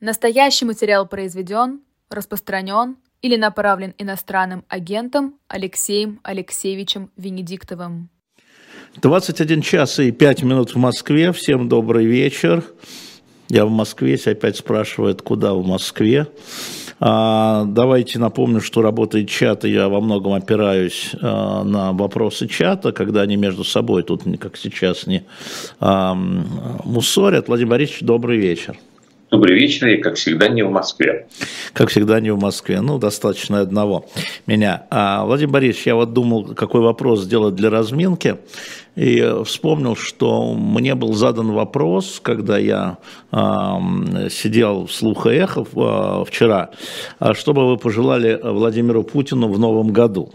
Настоящий материал произведен, распространен или направлен иностранным агентом Алексеем Алексеевичем Венедиктовым. 21 час и 5 минут в Москве. Всем добрый вечер. Я в Москве, опять спрашивают, куда в Москве. А, давайте напомню, что работает чат, и я во многом опираюсь а, на вопросы чата, когда они между собой тут, как сейчас, не а, мусорят. Владимир Борисович, добрый вечер. Добрый вечер, и как всегда не в Москве. Как всегда не в Москве, ну, достаточно одного меня. А, Владимир Борисович, я вот думал, какой вопрос сделать для разминки, и вспомнил, что мне был задан вопрос, когда я а, сидел в слуха эхов а, вчера, а что бы вы пожелали Владимиру Путину в новом году?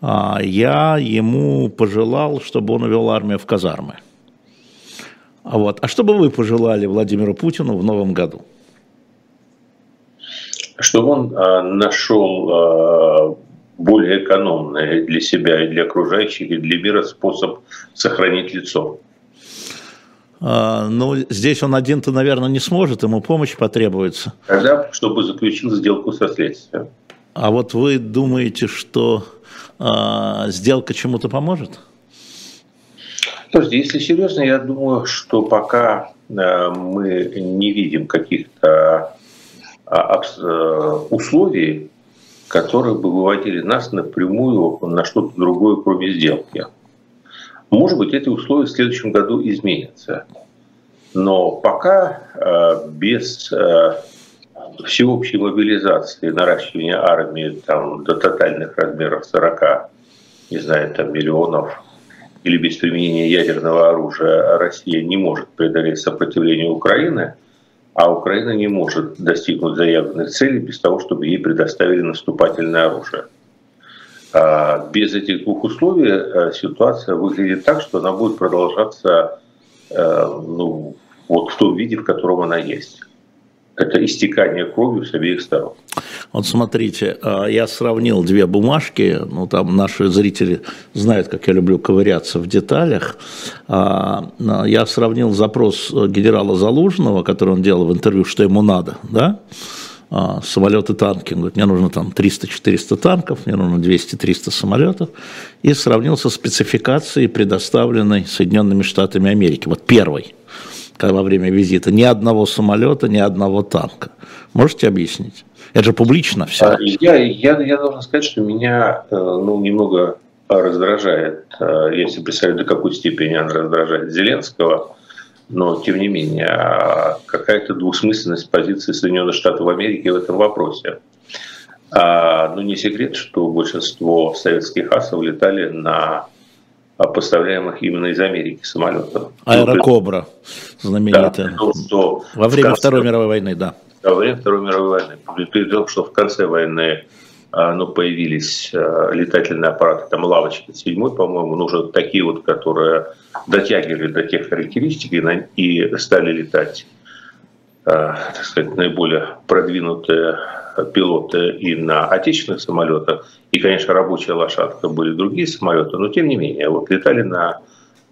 А, я ему пожелал, чтобы он увел армию в казармы. А вот. А что бы вы пожелали Владимиру Путину в новом году? Чтобы он э, нашел э, более экономный для себя и для окружающих, и для мира способ сохранить лицо. А, ну, здесь он один-то, наверное, не сможет, ему помощь потребуется. Тогда, чтобы заключил сделку со следствием. А вот вы думаете, что а, сделка чему-то поможет? Слушайте, если серьезно, я думаю, что пока э, мы не видим каких-то а, э, условий, которые бы выводили нас напрямую на что-то другое, кроме сделки. Может быть, эти условия в следующем году изменятся. Но пока э, без всеобщей мобилизации, наращивания армии там, до тотальных размеров 40, не знаю, там, миллионов или без применения ядерного оружия Россия не может преодолеть сопротивление Украины, а Украина не может достигнуть заявленных целей без того, чтобы ей предоставили наступательное оружие. А без этих двух условий э, ситуация выглядит так, что она будет продолжаться э, ну, вот в том виде, в котором она есть это истекание кровью с обеих сторон. Вот смотрите, а, я сравнил две бумажки, ну там наши зрители знают, как я люблю ковыряться в деталях. А, я сравнил запрос генерала Залужного, который он делал в интервью, что ему надо, да, а, самолеты, танки. Он говорит, мне нужно там 300-400 танков, мне нужно 200-300 самолетов. И сравнил со спецификацией, предоставленной Соединенными Штатами Америки. Вот первый во время визита, ни одного самолета, ни одного танка. Можете объяснить? Это же публично все. А, я, я, я должен сказать, что меня э, ну, немного раздражает, э, если представить, до какой степени она раздражает Зеленского, но тем не менее а какая-то двусмысленность позиции Соединенных Штатов Америки в этом вопросе. А, ну, не секрет, что большинство советских асов летали на поставляемых именно из Америки самолетов. Аэрокобра знаменитая. Да, что Во время конце, Второй мировой войны, да. Во время Второй мировой войны. При том, что в конце войны а, ну, появились а, летательные аппараты, там лавочки седьмой, по-моему, ну, уже такие вот, которые дотягивали до тех характеристик и стали летать, а, так сказать, наиболее продвинутые пилоты и на отечественных самолетах, и, конечно, рабочая лошадка были другие самолеты, но тем не менее, вот летали на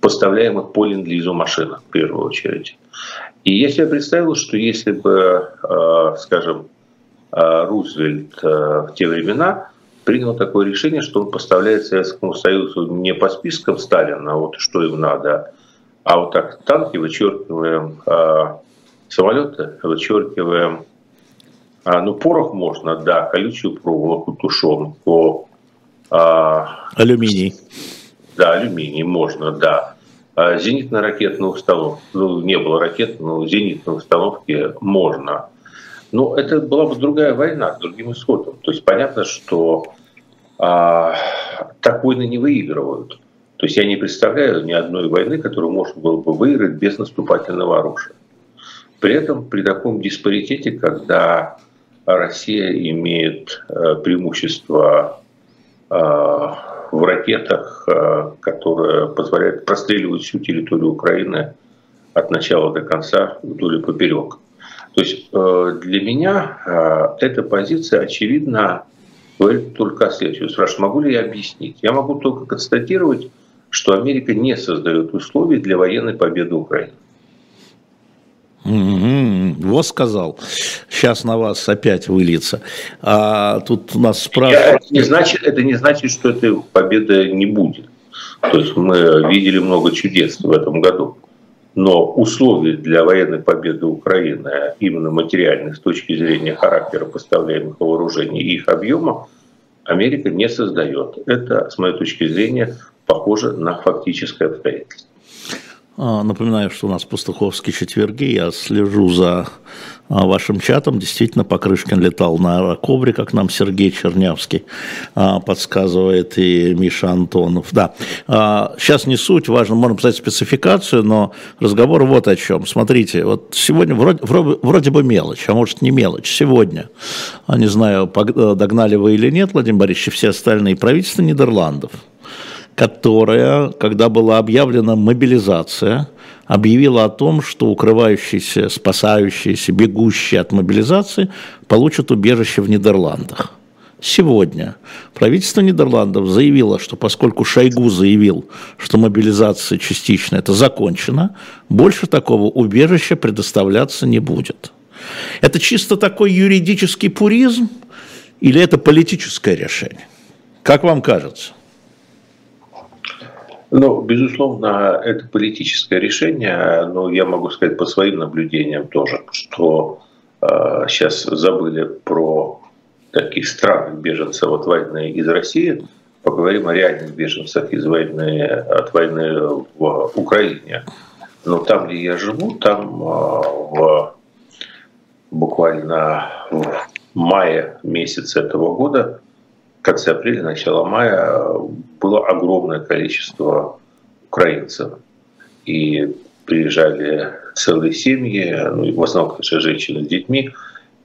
поставляемых по ленд-лизу машинах в первую очередь. И я себе представил, что если бы, э, скажем, э, Рузвельт э, в те времена принял такое решение, что он поставляет Советскому Союзу не по спискам Сталина, вот что им надо, а вот так танки вычеркиваем, самолеты вычеркиваем, а, ну, порох можно, да, колючую проволоку, тушенку. А, алюминий. Да, алюминий можно, да. А, зенитно-ракетные установки, ну, не было ракет, но зенитные установки можно. Но это была бы другая война с другим исходом. То есть понятно, что а, так войны не выигрывают. То есть я не представляю ни одной войны, которую можно было бы выиграть без наступательного оружия. При этом при таком диспаритете, когда Россия имеет э, преимущество э, в ракетах, э, которые позволяют простреливать всю территорию Украины от начала до конца вдоль и поперек. То есть для меня эта позиция, очевидно, говорит только о следующем. Спрашиваю, могу ли я объяснить? Я могу только констатировать, что Америка не создает условий для военной победы Украины. Mm-hmm. Вот сказал. Сейчас на вас опять выльется. А тут у нас спрашивают... Это не, значит, это не значит, что этой победы не будет. То есть мы видели много чудес в этом году. Но условия для военной победы Украины, именно материальных с точки зрения характера поставляемых вооружений и их объема, Америка не создает. Это, с моей точки зрения, похоже на фактическое обстоятельство. А, напоминаю, что у нас пастуховские четверги. Я слежу за а, вашим чатом. Действительно, Покрышкин летал на аэрокобре, как нам Сергей Чернявский а, подсказывает, и Миша Антонов. Да, сейчас не суть, важно, можно писать спецификацию, но разговор вот о чем. Смотрите, вот сегодня вроде, вроде, вроде бы мелочь, а может не мелочь. Сегодня, не знаю, догнали вы или нет, Владимир Борисович, все остальные правительства Нидерландов – которая, когда была объявлена мобилизация, объявила о том, что укрывающиеся, спасающиеся, бегущие от мобилизации получат убежище в Нидерландах. Сегодня правительство Нидерландов заявило, что поскольку Шойгу заявил, что мобилизация частично это закончена, больше такого убежища предоставляться не будет. Это чисто такой юридический пуризм или это политическое решение? Как вам кажется? Ну, безусловно, это политическое решение, но я могу сказать по своим наблюдениям тоже, что э, сейчас забыли про таких странных беженцев от войны из России, поговорим о реальных беженцах из войны, от войны в Украине. Но там, где я живу, там э, в, буквально в мае месяце этого года конце апреля, начало мая было огромное количество украинцев. И приезжали целые семьи, ну, в основном, конечно, женщины с детьми,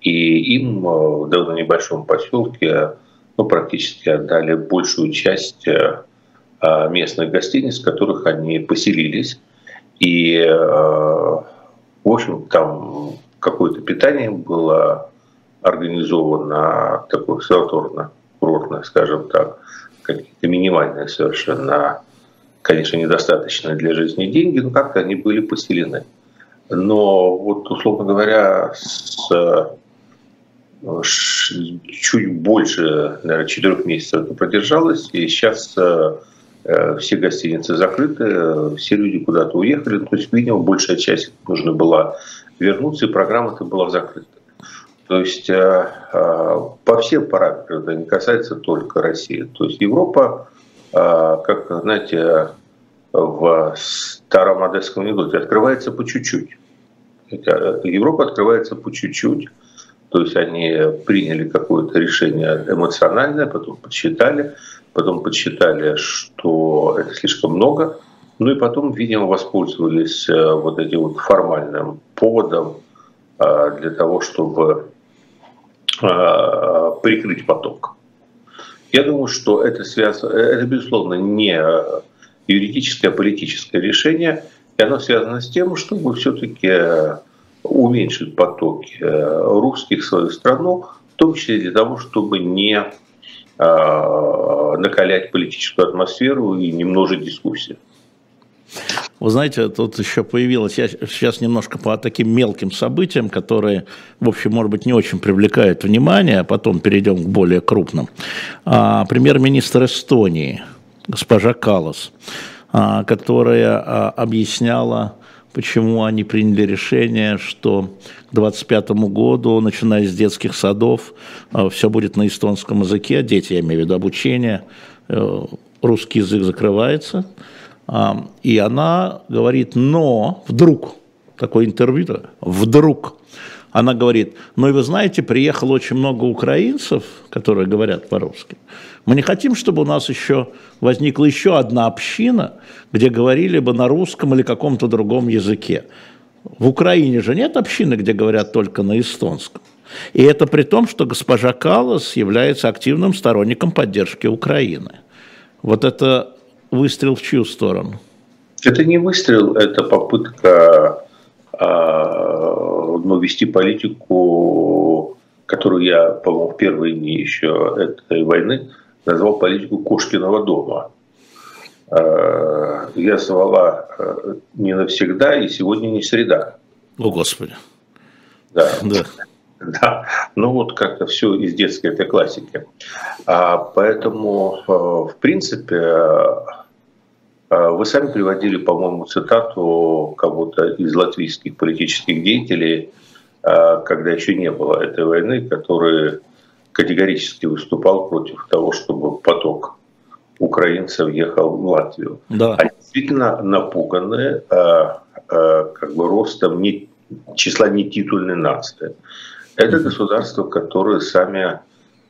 и им э, в довольно небольшом поселке ну, практически отдали большую часть э, местных гостиниц, в которых они поселились. И, э, в общем, там какое-то питание было организовано такое санаторно курортных, скажем так, какие-то минимальные совершенно, конечно, недостаточные для жизни деньги, но как-то они были поселены. Но вот, условно говоря, с чуть больше, наверное, четырех месяцев это продержалось, и сейчас э, все гостиницы закрыты, все люди куда-то уехали, то есть, видимо, большая часть нужно было вернуться, и программа-то была закрыта. То есть э, э, по всем параметрам, это не касается только России. То есть Европа, э, как, знаете, в старом одесском анекдоте, открывается по чуть-чуть. Европа открывается по чуть-чуть. То есть они приняли какое-то решение эмоциональное, потом подсчитали, потом подсчитали, что это слишком много, ну и потом, видимо, воспользовались вот этим вот формальным поводом для того, чтобы прикрыть поток. Я думаю, что это связано, это безусловно не юридическое, а политическое решение, и оно связано с тем, чтобы все-таки уменьшить потоки русских в свою страну, в том числе для того, чтобы не э, накалять политическую атмосферу и не множить дискуссии. Вы знаете, тут еще появилось, я сейчас немножко по таким мелким событиям, которые, в общем, может быть, не очень привлекают внимание, а потом перейдем к более крупным. А, премьер-министр Эстонии, госпожа Калас, а, которая а, объясняла, почему они приняли решение, что к 2025 году, начиная с детских садов, а, все будет на эстонском языке, дети, я имею в виду обучение, э, русский язык закрывается – и она говорит, но вдруг, такое интервью, вдруг, она говорит, ну и вы знаете, приехало очень много украинцев, которые говорят по-русски. Мы не хотим, чтобы у нас еще возникла еще одна община, где говорили бы на русском или каком-то другом языке. В Украине же нет общины, где говорят только на эстонском. И это при том, что госпожа Калас является активным сторонником поддержки Украины. Вот это выстрел в чью сторону? Это не выстрел, это попытка а, ну, вести политику, которую я, по-моему, в первые дни еще этой войны назвал политику Кошкиного дома. А, я звала а, не навсегда, и сегодня не среда. О, Господи. Да. да. Да, ну вот как-то все из детской этой классики. А, поэтому, в принципе, вы сами приводили, по-моему, цитату кого-то из латвийских политических деятелей, э, когда еще не было этой войны, который категорически выступал против того, чтобы поток украинцев ехал в Латвию. Да. Они действительно напуганы как бы ростом не, числа нетитульной нации. Это государства, которые сами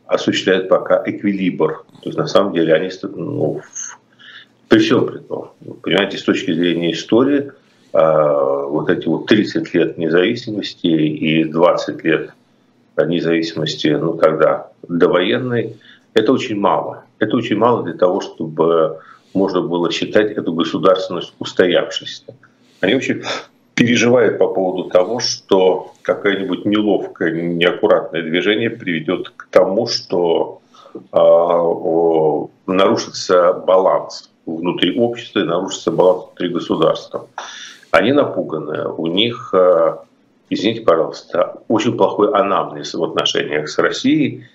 осуществляют пока эквилибр. То есть на самом деле они ну, при всем при том, понимаете, с точки зрения истории, а, вот эти вот 30 лет независимости и 20 лет независимости, ну тогда довоенной, это очень мало. Это очень мало для того, чтобы можно было считать эту государственность устоявшейся. Они очень переживает по поводу того, что какое-нибудь неловкое, неаккуратное движение приведет к тому, что э, нарушится баланс внутри общества и нарушится баланс внутри государства. Они напуганы, у них, э, извините, пожалуйста, очень плохой анамнез в отношениях с Россией.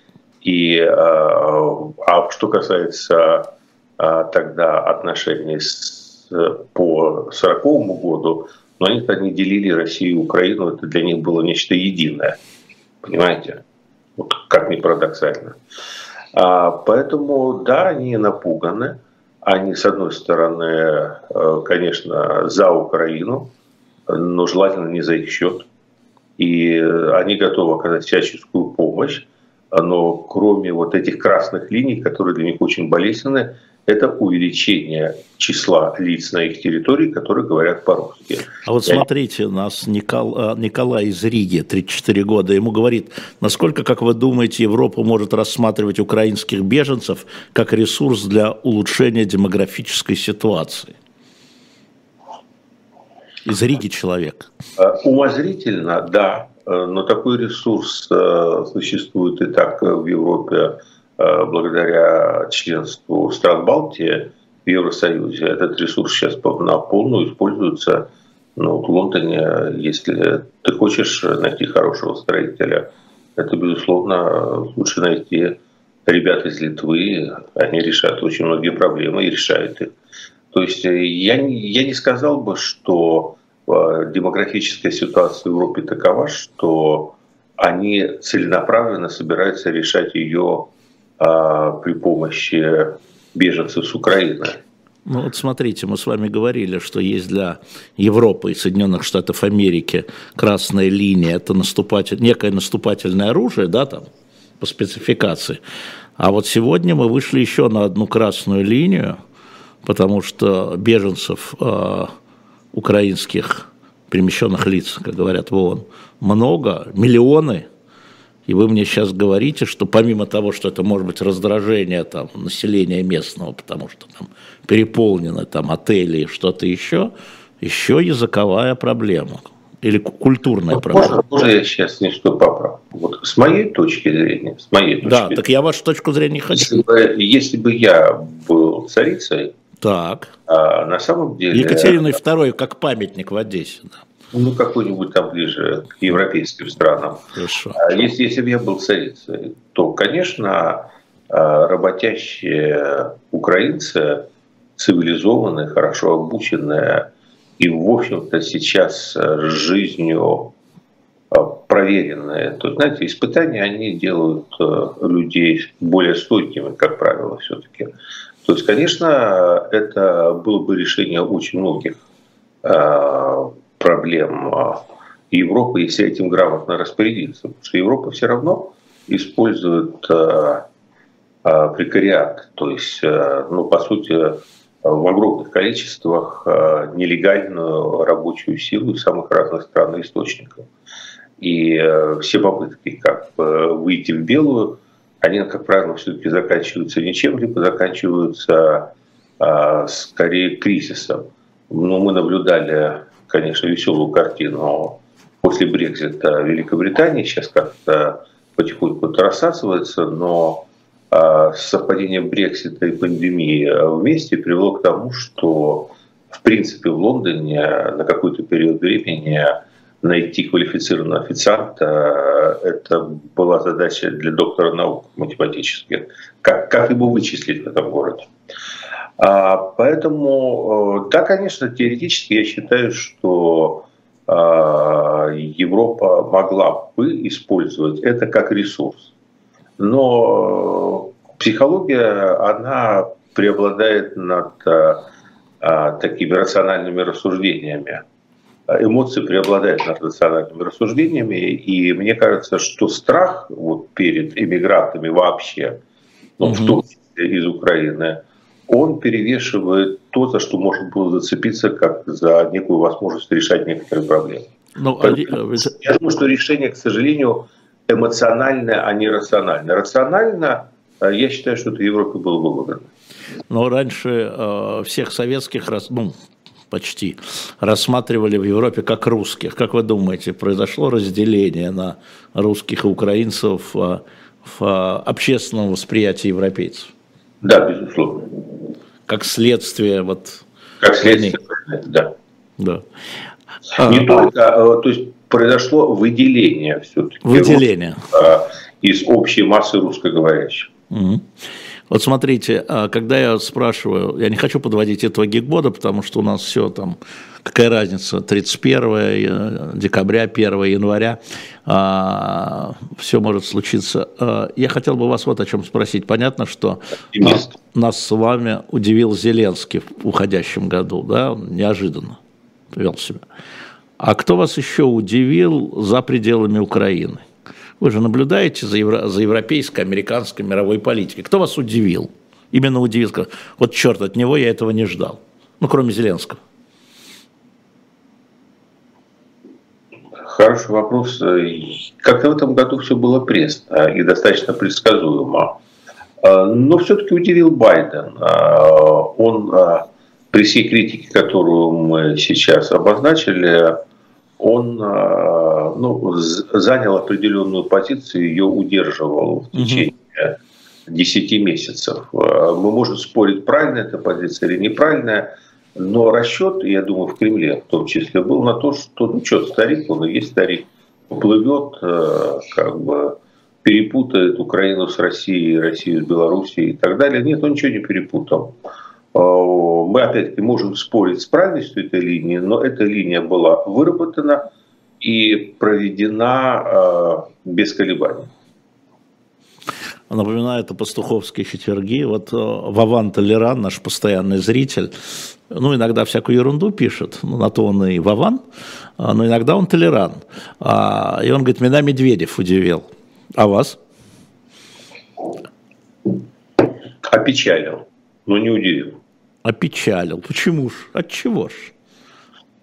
И, э, а что касается э, тогда отношений с, по 1940 году, но они тогда не делили Россию и Украину, это для них было нечто единое. Понимаете? Вот как ни парадоксально. А, поэтому, да, они напуганы. Они, с одной стороны, э, конечно, за Украину, но желательно не за их счет. И они готовы оказать всяческую помощь, но кроме вот этих красных линий, которые для них очень болезненны, это увеличение числа лиц на их территории, которые говорят по-русски. А вот смотрите, нас Никол, а, Николай из Риги, 34 года, ему говорит, насколько, как вы думаете, Европа может рассматривать украинских беженцев как ресурс для улучшения демографической ситуации? Из Риги человек. А, умозрительно, да, но такой ресурс а, существует и так в Европе Э, благодаря членству стран Балтии в Евросоюзе. Этот ресурс сейчас на полную используется. Ну, в Лондоне, если ты хочешь найти хорошего строителя, это, безусловно, лучше найти ребят из Литвы, они решают очень многие проблемы и решают их. То есть э, я, я не сказал бы, что э, демографическая ситуация в Европе такова, что они целенаправленно собираются решать ее при помощи беженцев с Украины. Ну вот смотрите, мы с вами говорили, что есть для Европы и Соединенных Штатов Америки красная линия, это наступатель, некое наступательное оружие, да, там, по спецификации. А вот сегодня мы вышли еще на одну красную линию, потому что беженцев э, украинских перемещенных лиц, как говорят в ООН, много, миллионы – и вы мне сейчас говорите, что помимо того, что это может быть раздражение там, населения местного, потому что там переполнены там, отели и что-то еще, еще языковая проблема или культурная ну, проблема. Можно, можно я сейчас нечто поправлю? Вот с моей точки зрения, с моей точки да, так я вашу точку зрения хочу. Если бы, если бы я был царицей, так. А, на самом деле... Екатериной II как памятник в Одессе. Да ну, какой-нибудь там ближе к европейским странам. Хорошо. А если, если бы я был царицей, то, конечно, а, работящие украинцы, цивилизованные, хорошо обученные, и, в общем-то, сейчас жизнью а, проверенные. То, знаете, испытания, они делают людей более стойкими, как правило, все-таки. То есть, конечно, это было бы решение очень многих проблем а, Европы, если этим грамотно распорядиться. Потому что Европа все равно использует а, а, прекариат, то есть, ну, по сути, в огромных количествах нелегальную рабочую силу из самых разных стран и источников. И все попытки как бы выйти в белую, они, как правило, все-таки заканчиваются ничем, либо заканчиваются скорее кризисом. Но мы наблюдали конечно, веселую картину после Брекзита Великобритании. Сейчас как-то потихоньку рассасывается, но а, совпадение Брексита и пандемии вместе привело к тому, что в принципе в Лондоне на какой-то период времени найти квалифицированного официанта, это была задача для доктора наук математических. Как, как его вычислить в этом городе? А, поэтому, да, конечно, теоретически я считаю, что а, Европа могла бы использовать это как ресурс. Но психология, она преобладает над а, такими рациональными рассуждениями. Эмоции преобладают над рациональными рассуждениями, и мне кажется, что страх вот перед эмигрантами вообще, ну, угу. в том числе из Украины, он перевешивает то, за что можно было зацепиться, как за некую возможность решать некоторые проблемы. Ну, а Я думаю, что решение, к сожалению, эмоциональное, а не рациональное. Рационально, э, я считаю, что это Европе было бы выгодно. Но раньше э, всех советских, ну, почти, рассматривали в Европе как русских. Как вы думаете, произошло разделение на русских и украинцев э, в э, общественном восприятии европейцев? Да, безусловно как следствие вот. Как следствие, да. Да. Не а, только, а, то есть произошло выделение все-таки. Выделение. А, из общей массы русскоговорящих. Угу. Вот смотрите, а, когда я спрашиваю, я не хочу подводить итоги года, потому что у нас все там, какая разница, 31 э, декабря, 1 января, а, все может случиться. А, я хотел бы вас вот о чем спросить. Понятно, что нас с вами удивил Зеленский в уходящем году, да, неожиданно вел себя. А кто вас еще удивил за пределами Украины? Вы же наблюдаете за, евро, за европейской, американской, мировой политикой. Кто вас удивил? Именно удивил. Вот черт, от него я этого не ждал. Ну, кроме Зеленского. Хороший вопрос. Как-то в этом году все было пресно и достаточно предсказуемо. Но все-таки удивил Байден. Он при всей критике, которую мы сейчас обозначили, он а, ну, занял определенную позицию, ее удерживал в течение угу. 10 месяцев. А, мы можем спорить, правильная эта позиция или неправильная, но расчет, я думаю, в Кремле в том числе был на то, что ну что, старик, он и есть старик, плывет, а, как бы перепутает Украину с Россией, Россию с Белоруссией и так далее. Нет, он ничего не перепутал. Э, мы опять-таки можем спорить с правильностью этой линии, но эта линия была выработана и проведена э, без колебаний. Напоминает о пастуховские четверги. Вот э, Вован Толеран, наш постоянный зритель, ну, иногда всякую ерунду пишет, ну, на то он и Вован, но иногда он Толеран. А, и он говорит, меня Медведев удивил. А вас? Опечалил, но не удивил опечалил. Почему ж? От чего ж?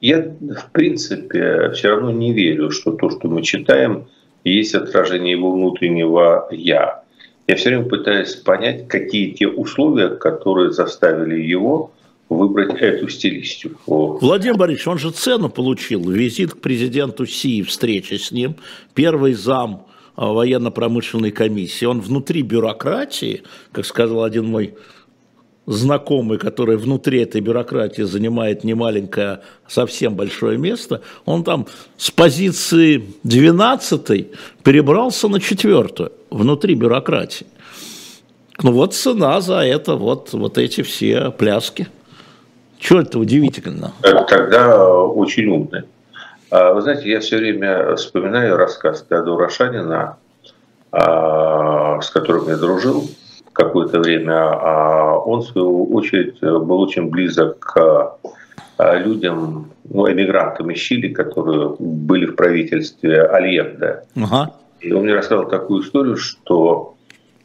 Я, в принципе, все равно не верю, что то, что мы читаем, есть отражение его внутреннего «я». Я все время пытаюсь понять, какие те условия, которые заставили его выбрать эту стилистику. Владимир Борисович, он же цену получил. Визит к президенту Си, встреча с ним, первый зам а, военно-промышленной комиссии. Он внутри бюрократии, как сказал один мой знакомый, который внутри этой бюрократии занимает немаленькое, а совсем большое место, он там с позиции 12 перебрался на четвертую внутри бюрократии. Ну вот цена за это, вот, вот эти все пляски. Чего это удивительно? Тогда очень умный. А, вы знаете, я все время вспоминаю рассказ Теодора Шанина, а, с которым я дружил, какое-то время, а он, в свою очередь, был очень близок к а, людям, ну, эмигрантам из Чили, которые были в правительстве Альенде. Ага. И он мне рассказал такую историю, что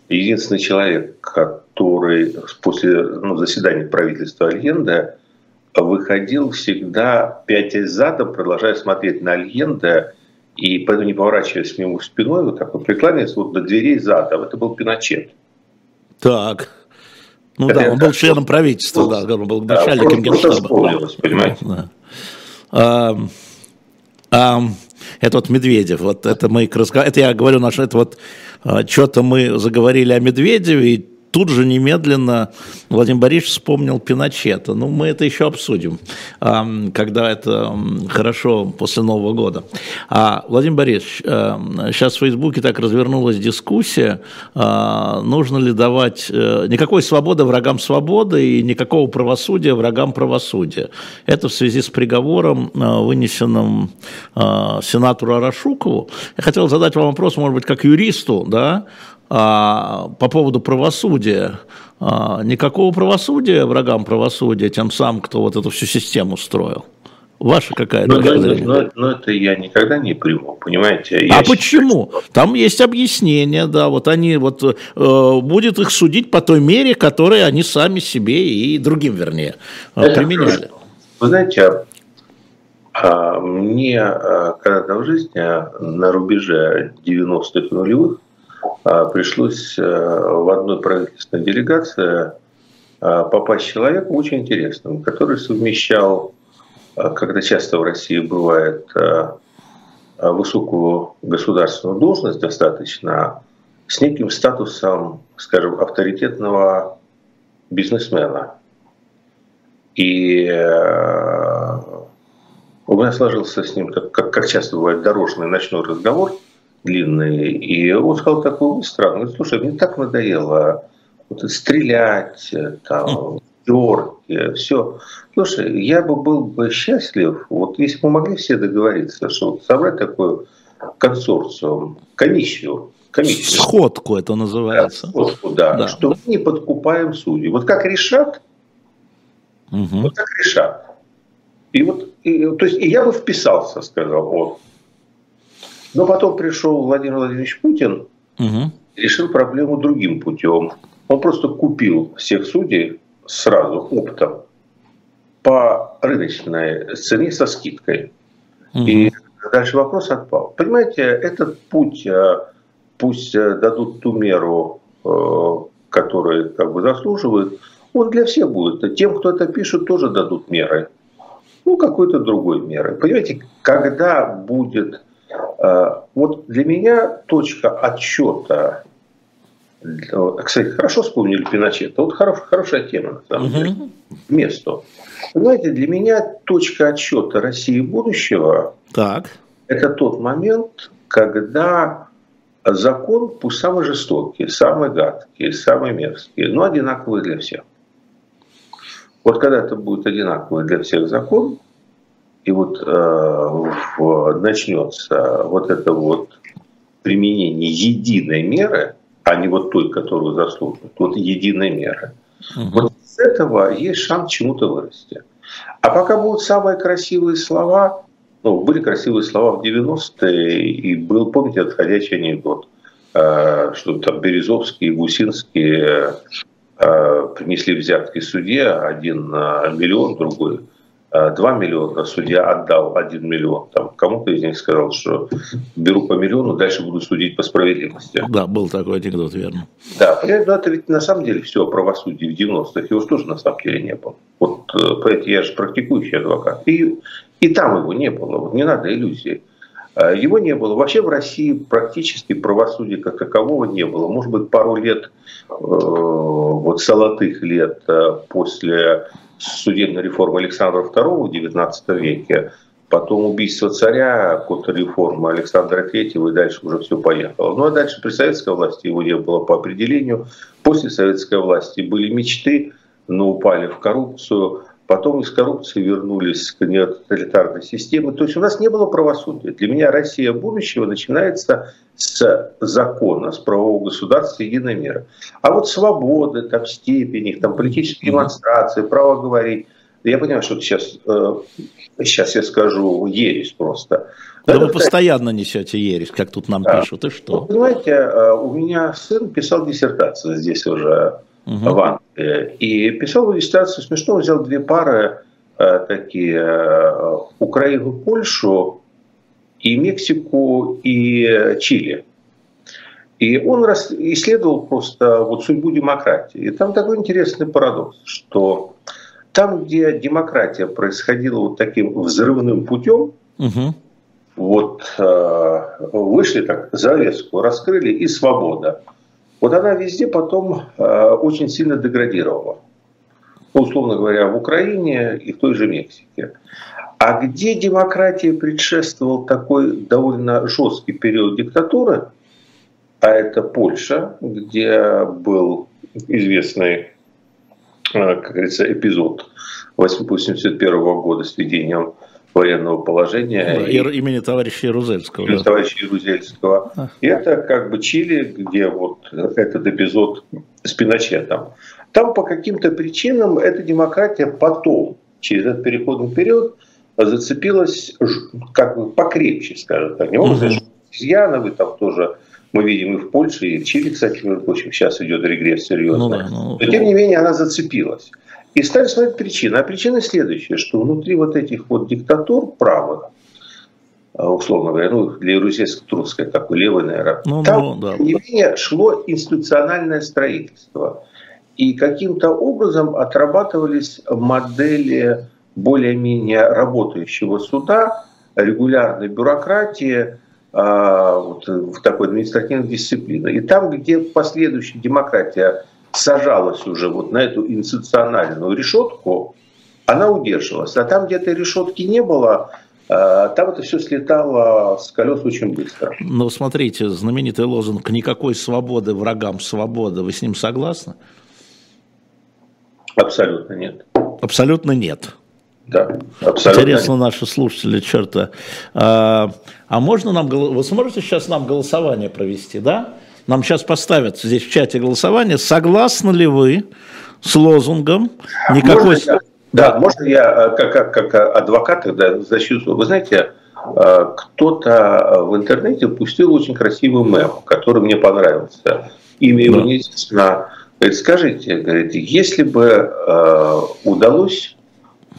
единственный человек, который после ну, заседания правительства Альенде выходил всегда пятясь задом, продолжая смотреть на Альенде, и поэтому не поворачиваясь к нему спиной, вот так вот прикладываясь вот до дверей задом. Это был Пиночет. Так. Ну да, он был членом правительства, да, он был начальником да, генштаба. понимаете? Да. А, а, это вот Медведев, вот это мы это я говорю, наш, это вот а, что-то мы заговорили о Медведеве, и тут же немедленно Владимир Борисович вспомнил Пиночета. Ну, мы это еще обсудим, когда это хорошо после Нового года. А, Владимир Борисович, сейчас в Фейсбуке так развернулась дискуссия, а, нужно ли давать э, никакой свободы врагам свободы и никакого правосудия врагам правосудия. Это в связи с приговором, э, вынесенным э, сенатору Арашукову. Я хотел задать вам вопрос, может быть, как юристу, да, а, по поводу правосудия. А, никакого правосудия врагам правосудия, тем самым, кто вот эту всю систему строил. Ваша какая но, точка зрения? Но, но это я никогда не приму, понимаете? Я а почему? Там есть объяснение, да, вот они вот э, будет их судить по той мере, которой они сами себе и другим, вернее, э, это применяли. Вы знаете, а, мне а, когда-то в жизни на рубеже 90-х нулевых а, пришлось э, в одной правительственной делегации попасть человеком очень интересным, который совмещал когда часто в России бывает высокую государственную должность достаточно с неким статусом, скажем, авторитетного бизнесмена. И у меня сложился с ним, как, как часто бывает, дорожный ночной разговор длинный. И он сказал такую странную, слушай, мне так надоело вот, стрелять, там, терки, все. Слушай, я бы был бы счастлив, вот если бы мы могли все договориться, что вот собрать такой консорциум, комиссию, комиссию. Сходку это называется. Да, сходку, да, да. Что мы не подкупаем судьи. Вот как решат, угу. вот как решат. И вот, и, то есть, и я бы вписался, сказал он. Но потом пришел Владимир Владимирович Путин угу. и решил проблему другим путем. Он просто купил всех судей сразу оптом по рыночной цене со скидкой. Угу. И дальше вопрос отпал. Понимаете, этот путь, э, пусть э, дадут ту меру, э, которую как бы заслуживают, он для всех будет. Тем, кто это пишет, тоже дадут меры. Ну, какой-то другой меры. Понимаете, когда будет... Вот для меня точка отчета кстати, хорошо вспомнили Пиночет. Вот хорош, хорошая тема, на самом деле. Месту. Понимаете, для меня точка отсчета России будущего так. это тот момент, когда закон, пусть самый жестокий, самый гадкий, самый мерзкий, но одинаковый для всех. Вот когда это будет одинаковый для всех закон, и вот э, начнется вот это вот применение единой меры – а не вот той, которую заслуживают. Вот единая мера. Угу. Вот с этого есть шанс чему-то вырасти. А пока будут самые красивые слова, ну, были красивые слова в 90-е, и был, помните, отходящий анекдот, э, что там Березовский и Гусинский э, принесли взятки судье, один миллион, другой 2 миллиона, судья отдал 1 миллион. Там кому-то из них сказал, что беру по миллиону, дальше буду судить по справедливости. Да, был такой анекдот, верно. Да, но это ведь на самом деле все о правосудии в 90-х, его тоже на самом деле не было. Вот, э, понимаете, я же практикующий адвокат. И, и там его не было, вот не надо иллюзий. А, его не было. Вообще в России практически правосудия как такового не было. Может быть, пару лет, э, вот золотых лет э, после судебной реформы Александра II в XIX веке, потом убийство царя, контрреформа Александра III, и дальше уже все поехало. Ну а дальше при советской власти его не было по определению. После советской власти были мечты, но упали в коррупцию. Потом из коррупции вернулись к нетоталитарной системе. То есть у нас не было правосудия. Для меня Россия будущего начинается с закона, с правового государства единой меры. А вот свободы, там, степени, там, политические демонстрации, право говорить, я понимаю, что сейчас, э, сейчас я скажу ересь просто. Да вы постоянно несете ересь, как тут нам да. пишут, и что? Вы понимаете, э, у меня сын писал диссертацию здесь уже угу. в Англии. И писал диссертацию смешно, взял две пары э, такие, э, Украину, Польшу и Мексику, и Чили. И он исследовал просто вот судьбу демократии. И там такой интересный парадокс, что там, где демократия происходила вот таким взрывным путем, угу. вот э, вышли так, завеску раскрыли, и свобода. Вот она везде потом очень сильно деградировала. Условно говоря, в Украине и в той же Мексике. А где демократия предшествовал такой довольно жесткий период диктатуры, а это Польша, где был известный, как говорится, эпизод 1981 года с введением военного положения. Да, и, имени товарища Ярузельского. Имени да. товарища Ярузельского. А. И это как бы Чили, где вот этот эпизод с Пиночетом. Там по каким-то причинам эта демократия потом, через этот переходный период, зацепилась как бы покрепче, скажем так. Не могу сказать, что изъяновы там тоже мы видим и в Польше, и в Чили, кстати, между прочим, сейчас идет регресс серьезный. Ну, да, ну, Но тем не менее она зацепилась. И стали смотреть причины. А причина следующая, что внутри вот этих вот диктатур правых, а, условно говоря, ну, для Русейска трудно сказать, такой левый, наверное, ну, там, ну, да. тем не менее, шло институциональное строительство. И каким-то образом отрабатывались модели более-менее работающего суда, регулярной бюрократии, а, вот, в такой административной дисциплине. И там, где последующая демократия сажалась уже вот на эту институциональную решетку, она удерживалась. А там, где этой решетки не было, а, там это все слетало с колес очень быстро. Ну, смотрите, знаменитый лозунг «Никакой свободы врагам свободы». Вы с ним согласны? Абсолютно нет. Абсолютно нет. Да, абсолютно. Интересно, наши слушатели, черта. А, а можно нам, вы сможете сейчас нам голосование провести, да? Нам сейчас поставят здесь в чате голосование. Согласны ли вы с лозунгом никакой... Можно я, да, можно я э, как, как, как адвокат тогда защиту? Вы знаете, э, кто-то в интернете пустил очень красивый мем, который мне понравился. Имя его да. неизвестно. Говорит, скажите, говорит, если бы э, удалось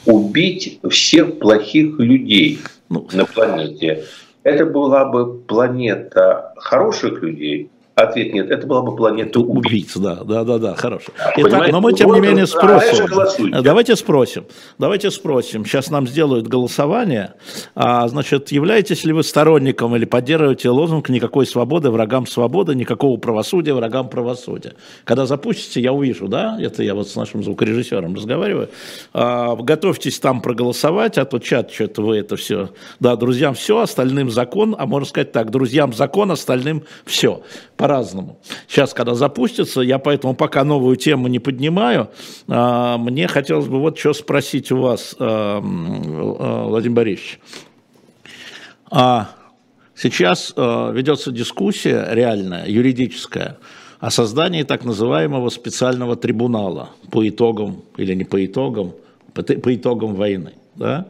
убить всех плохих людей ну, на планете, это была бы планета хороших людей Ответ нет, это была бы планета убийц. да, да, да, да, хорошо. Итак, но мы тем не менее спросим. А давайте спросим. Давайте спросим. Сейчас нам сделают голосование. А, значит, являетесь ли вы сторонником или поддерживаете лозунг «Никакой свободы врагам свободы, никакого правосудия врагам правосудия». Когда запустите, я увижу, да, это я вот с нашим звукорежиссером разговариваю. А, готовьтесь там проголосовать, а то чат, что-то вы это все. Да, друзьям все, остальным закон, а можно сказать так, друзьям закон, остальным все по-разному. Сейчас, когда запустится, я поэтому пока новую тему не поднимаю. А, мне хотелось бы вот что спросить у вас, а, а, Владимир Борисович. Сейчас ведется дискуссия реальная, юридическая, о создании так называемого специального трибунала по итогам или не по итогам, по, по итогам войны. Да?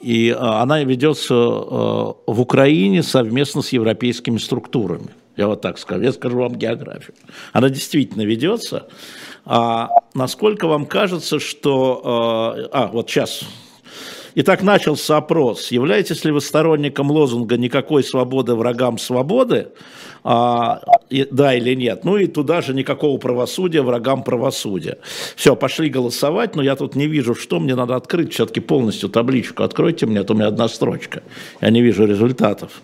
И она ведется в Украине совместно с европейскими структурами. Я вот так скажу. Я скажу вам географию. Она действительно ведется. А насколько вам кажется, что... Э, а, вот сейчас. Итак, начался опрос. Являетесь ли вы сторонником лозунга «никакой свободы врагам свободы»? А, и, да или нет? Ну и туда же никакого правосудия врагам правосудия. Все, пошли голосовать, но я тут не вижу, что мне надо открыть все-таки полностью табличку. Откройте мне, а то у меня одна строчка. Я не вижу результатов.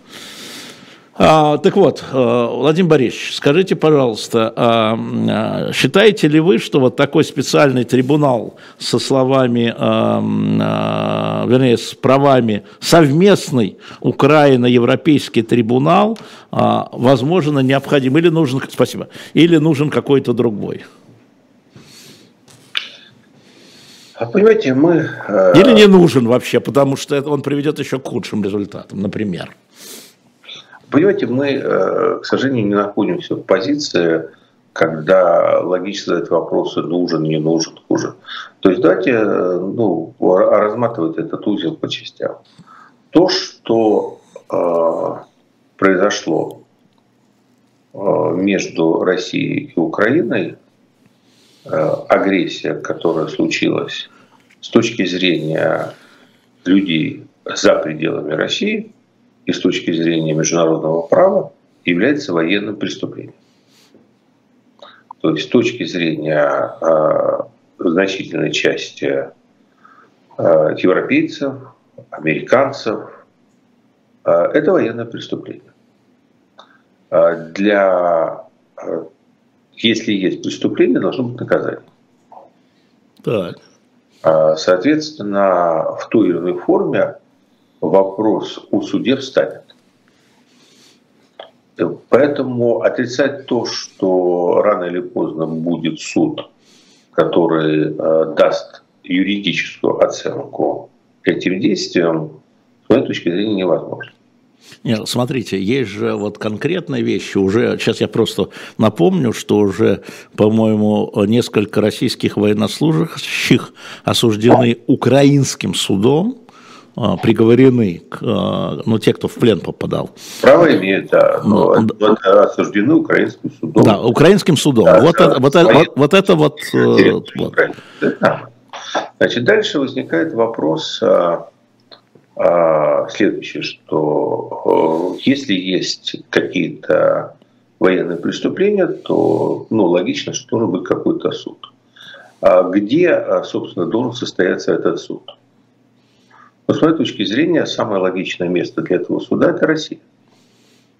А, так вот, э, Владимир Борисович, скажите, пожалуйста, а, а, считаете ли вы, что вот такой специальный трибунал со словами, а, вернее, с правами совместный Украина-Европейский трибунал, возможно, необходим или нужен, спасибо, или нужен какой-то другой? А понимаете, мы... Э, или не нужен вообще, потому что он приведет еще к худшим результатам, например. Понимаете, мы, э, к сожалению, не находимся в позиции, когда логично задать вопросы, нужен, не нужен, хуже. То есть давайте э, ну, разматывать этот узел по частям. То, что э, произошло э, между Россией и Украиной, агрессия, которая случилась с точки зрения людей за пределами России – и с точки зрения международного права является военным преступлением. То есть с точки зрения э, значительной части э, европейцев, американцев, э, это военное преступление. Для если есть преступление, должно быть наказание. Так. Соответственно, в той или иной форме вопрос у суде встанет. Поэтому отрицать то, что рано или поздно будет суд, который э, даст юридическую оценку этим действиям, с моей точки зрения, невозможно. Нет, смотрите, есть же вот конкретные вещи, уже, сейчас я просто напомню, что уже, по-моему, несколько российских военнослужащих осуждены украинским судом, приговорены, к, а, ну, те, кто в плен попадал. Право имеет, да, но, но ну, это осуждены украинским судом. Да, украинским судом. Да, вот, это, вот, это, вот, вот это вот... Э, вот. Значит, дальше возникает вопрос а, а, следующее, что э, если есть какие-то военные преступления, то ну, логично, что должен быть какой-то суд. А где, а, собственно, должен состояться этот суд? Но с моей точки зрения, самое логичное место для этого суда – это Россия.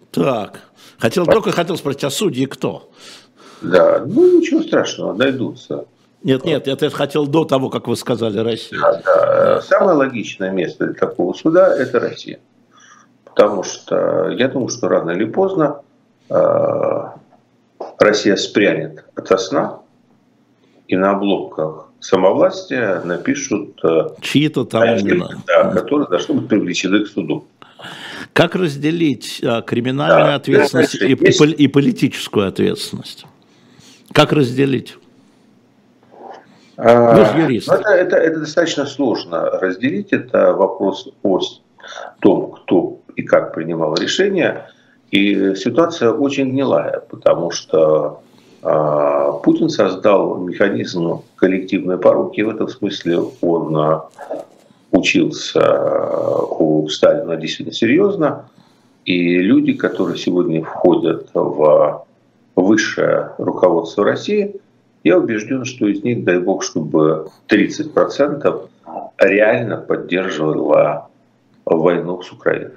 Так, хотел, только хотел спросить, а судьи кто? Да, ну ничего страшного, найдутся. Нет, нет, я это хотел до того, как вы сказали Россия. Да, да. Самое логичное место для такого суда – это Россия. Потому что я думаю, что рано или поздно э, Россия спрянет от сна, и на обломках самовластия напишут э, чьи-то там имена, да, которые должны быть привлечены к суду. Как разделить а, криминальную да, ответственность и, и, и политическую ответственность? Как разделить? А, ну, юрист. Это, это, это достаточно сложно разделить. Это вопрос о том, кто и как принимал решение. И ситуация очень гнилая, потому что э, Путин создал механизм коллективной поруки. В этом смысле он э, учился у Сталина действительно серьезно. И люди, которые сегодня входят в высшее руководство России – я убежден, что из них, дай бог, чтобы 30% реально поддерживало войну с Украиной.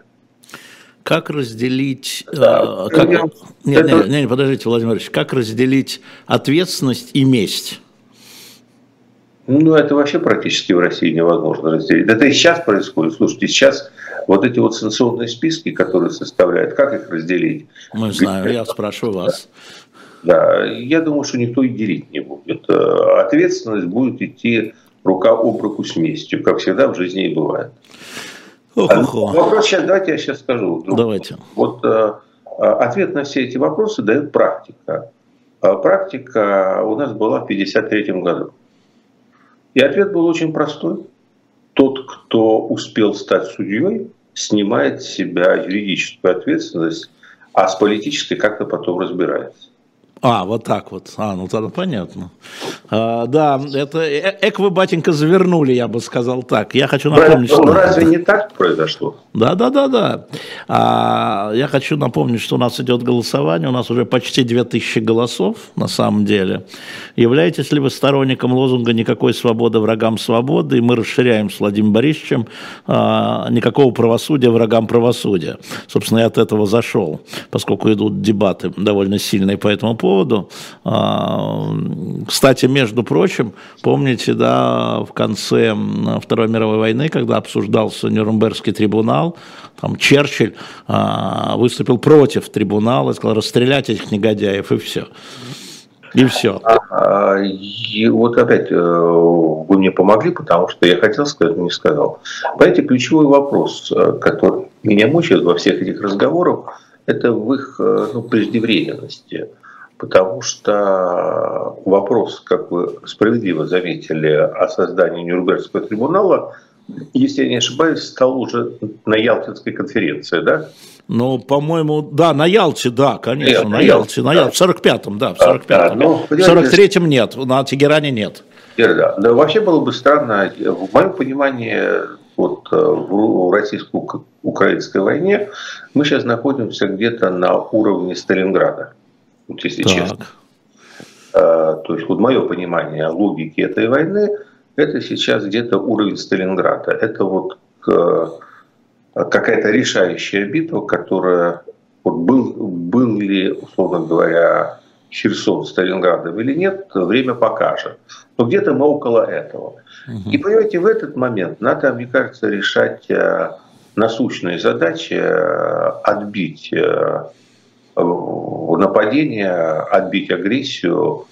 Как разделить... Да, э, как, я, нет, это... нет, нет, подождите, Владимир Ильич, как разделить ответственность и месть? Ну, это вообще практически в России невозможно разделить. Это и сейчас происходит. Слушайте, сейчас вот эти вот санкционные списки, которые составляют, как их разделить? Мы знаем, я спрашиваю вас. Да, я думаю, что никто и делить не будет. Э, ответственность будет идти рука об руку с местью, как всегда в жизни и бывает. Ох-охо. Вопрос сейчас, давайте я сейчас скажу. Давайте. Вот э, ответ на все эти вопросы дает практика. А практика у нас была в 1953 году. И ответ был очень простой. Тот, кто успел стать судьей, снимает с себя юридическую ответственность, а с политической как-то потом разбирается. А, вот так вот. А, ну тогда понятно. А, да, это э, эк вы, батенька, завернули, я бы сказал так. Я хочу напомнить, ну, что... Разве не так произошло? Да, да, да, да. А, я хочу напомнить, что у нас идет голосование, у нас уже почти 2000 голосов, на самом деле. Являетесь ли вы сторонником лозунга «Никакой свободы врагам свободы», и мы расширяем с Владимиром Борисовичем а, «Никакого правосудия врагам правосудия». Собственно, я от этого зашел, поскольку идут дебаты довольно сильные по этому поводу поводу. А, кстати, между прочим, помните, да, в конце Второй мировой войны, когда обсуждался Нюрнбергский трибунал, там Черчилль а, выступил против трибунала, сказал расстрелять этих негодяев и все. И все. А, и вот опять э, вы мне помогли, потому что я хотел сказать, но не сказал. Понимаете, ключевой вопрос, э, который меня мучает во всех этих разговорах, это в их э, ну, преждевременности потому что вопрос, как вы справедливо заметили, о создании Нюрнбергского трибунала, если я не ошибаюсь, стал уже на Ялтинской конференции, да? Ну, по-моему, да, на Ялте, да, конечно, нет, на Ялте, на Ялте, в 45-м, да, в 45-м. Да, ну, в 43-м нет, на Тегеране нет. Да, да, вообще было бы странно, в моем понимании, вот э, в российско-украинской войне мы сейчас находимся где-то на уровне Сталинграда вот если так. честно. А, то есть вот мое понимание логики этой войны, это сейчас где-то уровень Сталинграда. Это вот э, какая-то решающая битва, которая вот был, был ли, условно говоря, Херсон Сталинградом или нет, время покажет. Но где-то мы около этого. Угу. И понимаете, в этот момент надо, мне кажется, решать э, насущные задачи, э, отбить э, нападение, отбить агрессию,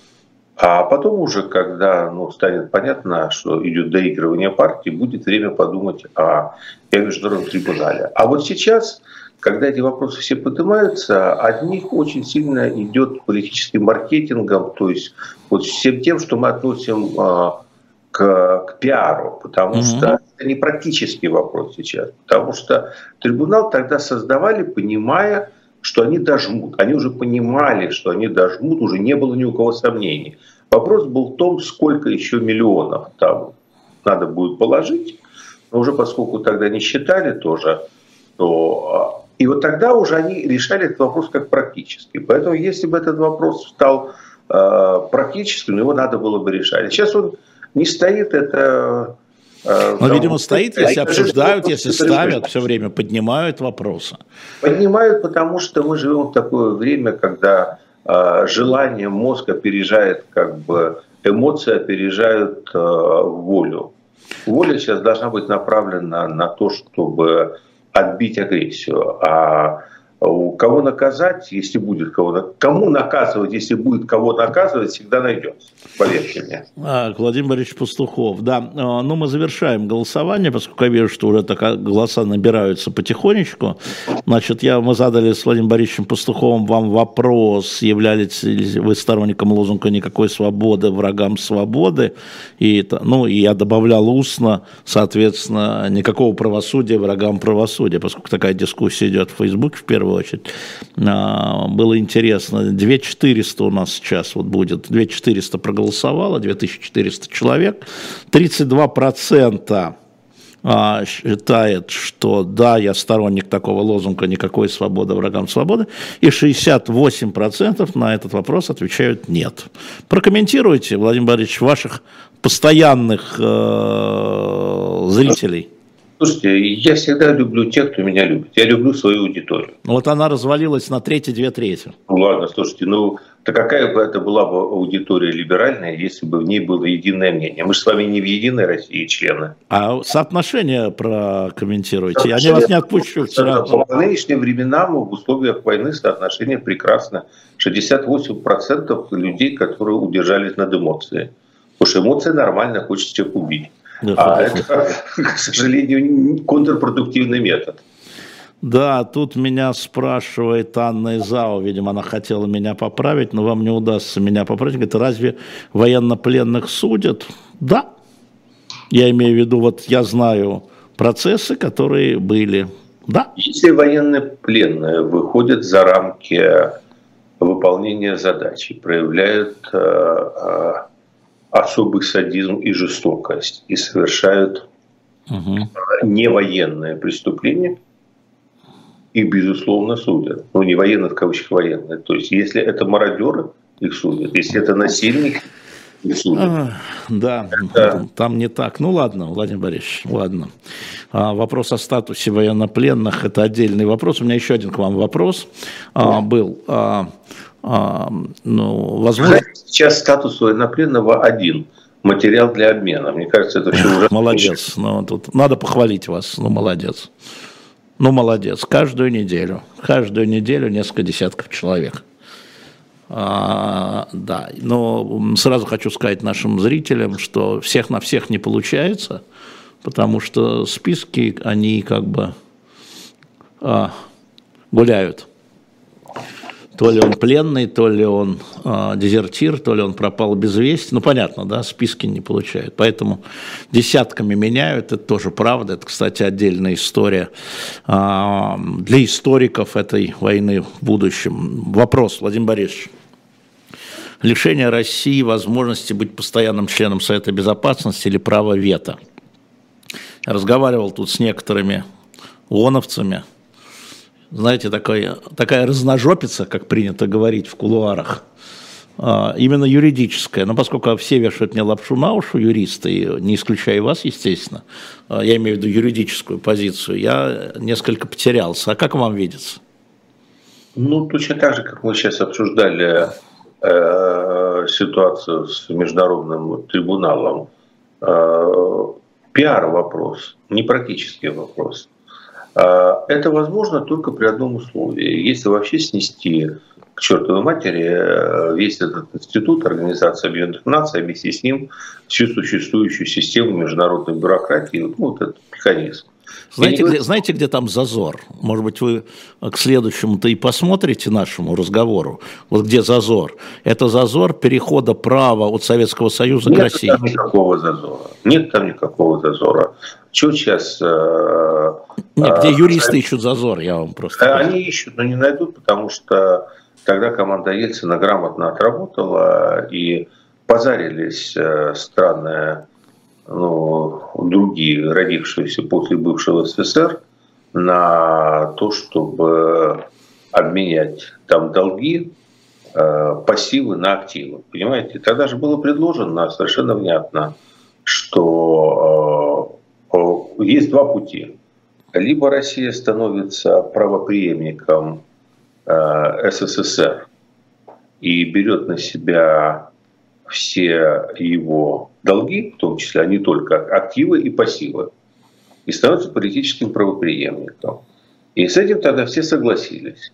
а потом уже, когда ну, станет понятно, что идет доигрывание партии, будет время подумать о, о международном трибунале. А вот сейчас, когда эти вопросы все поднимаются, от них очень сильно идет политическим маркетингом, то есть вот всем тем, что мы относим а, к, к пиару, потому mm-hmm. что это не практический вопрос сейчас, потому что трибунал тогда создавали, понимая, что они дожмут. Они уже понимали, что они дожмут, уже не было ни у кого сомнений. Вопрос был в том, сколько еще миллионов там надо будет положить. Но уже поскольку тогда не считали тоже, то... А, и вот тогда уже они решали этот вопрос как практически. Поэтому если бы этот вопрос стал э, практическим, его надо было бы решать. Сейчас он не стоит, это Но, видимо, стоит, если обсуждают, если ставят, все время поднимают вопросы. Поднимают, потому что мы живем в такое время, когда э, желание мозга опережает, как бы, эмоции опережают э, волю. Воля сейчас должна быть направлена на то, чтобы отбить агрессию. А кого наказать, если будет кого кому наказывать, если будет кого наказывать, всегда найдется, поверьте мне. А, Владимир Борисович Пастухов, да. А, ну, мы завершаем голосование, поскольку я вижу, что уже так голоса набираются потихонечку. Значит, я, мы задали с Владимиром Борисовичем Пастуховым вам вопрос, являлись ли вы сторонником лозунга «никакой свободы врагам свободы». И, ну, и я добавлял устно, соответственно, никакого правосудия врагам правосудия, поскольку такая дискуссия идет в Фейсбуке в первую первую очередь. А, было интересно, 2400 у нас сейчас вот будет, 2400 проголосовало, 2400 человек, 32 процента а, считает, что да, я сторонник такого лозунга «никакой свободы врагам свободы», и 68% на этот вопрос отвечают «нет». Прокомментируйте, Владимир Борисович, ваших постоянных э, зрителей. Слушайте, я всегда люблю тех, кто меня любит. Я люблю свою аудиторию. Ну, вот она развалилась на трети, две трети. Ну ладно, слушайте, ну то какая бы это была бы аудитория либеральная, если бы в ней было единое мнение? Мы же с вами не в единой России члены. А соотношение прокомментируйте. Я не вас не отпущу вчера. По нынешним временам в условиях войны соотношение прекрасно. 68% людей, которые удержались над эмоцией. Потому что эмоции нормально, хочется человека убить. Да, а это, к сожалению, контрпродуктивный метод. Да, тут меня спрашивает Анна Изао, видимо, она хотела меня поправить, но вам не удастся меня поправить. Говорит, разве военнопленных судят? Да. Я имею в виду, вот я знаю процессы, которые были. Да. Если военнопленные выходят за рамки выполнения задачи, проявляют э, э, особый садизм и жестокость и совершают угу. невоенное преступление, их, безусловно, судят. Ну, не военные, в кавычках военные. То есть, если это мародеры, их судят. Если это насильник, их судят. А, да, это... там не так. Ну, ладно, Владимир Борисович, ладно. А, вопрос о статусе военнопленных – это отдельный вопрос. У меня еще один к вам вопрос а, был. А, а, ну, возможно... Сейчас статус военнопленного один материал для обмена. Мне кажется, это все уже... Молодец. Ну, тут надо похвалить вас. Ну, молодец. Ну, молодец. Каждую неделю. Каждую неделю несколько десятков человек. А, да, но сразу хочу сказать нашим зрителям, что всех на всех не получается, потому что списки, они как бы а, гуляют то ли он пленный, то ли он э, дезертир, то ли он пропал без вести. Ну, понятно, да, списки не получают. Поэтому десятками меняют, это тоже правда. Это, кстати, отдельная история э, для историков этой войны в будущем. Вопрос, Владимир Борисович. Лишение России возможности быть постоянным членом Совета Безопасности или право вето. Разговаривал тут с некоторыми ООНовцами – знаете, такая, такая разножопица, как принято говорить в кулуарах, а, именно юридическая. Но поскольку все вешают мне лапшу на уши, юристы, не исключая вас, естественно, а, я имею в виду юридическую позицию, я несколько потерялся. А как вам видится? Ну, точно так же, как мы сейчас обсуждали э, ситуацию с международным трибуналом, э, пиар вопрос, не практический вопрос. Э, это возможно только при одном условии. Если вообще снести к чертовой матери э, весь этот институт, Организация Объединенных Наций, вместе с ним всю существующую систему международной бюрократии, ну, вот этот механизм. Знаете, где, знаете, где там зазор? Может быть, вы к следующему-то и посмотрите нашему разговору. Вот где зазор? Это зазор перехода права от Советского Союза Нет к России. Нет там никакого зазора. Нет там никакого зазора. Что сейчас... Э, Нет, где э, юристы ищут зазор, я вам просто... Они ищут, но не найдут, потому что тогда команда Ельцина грамотно отработала и позарились э, странные ну, другие, родившиеся после бывшего СССР, на то, чтобы обменять там долги, э, пассивы на активы. Понимаете? Тогда же было предложено совершенно внятно, что э, есть два пути. Либо Россия становится правоприемником э, СССР и берет на себя все его долги, в том числе, а не только активы и пассивы, и становится политическим правоприемником. И с этим тогда все согласились.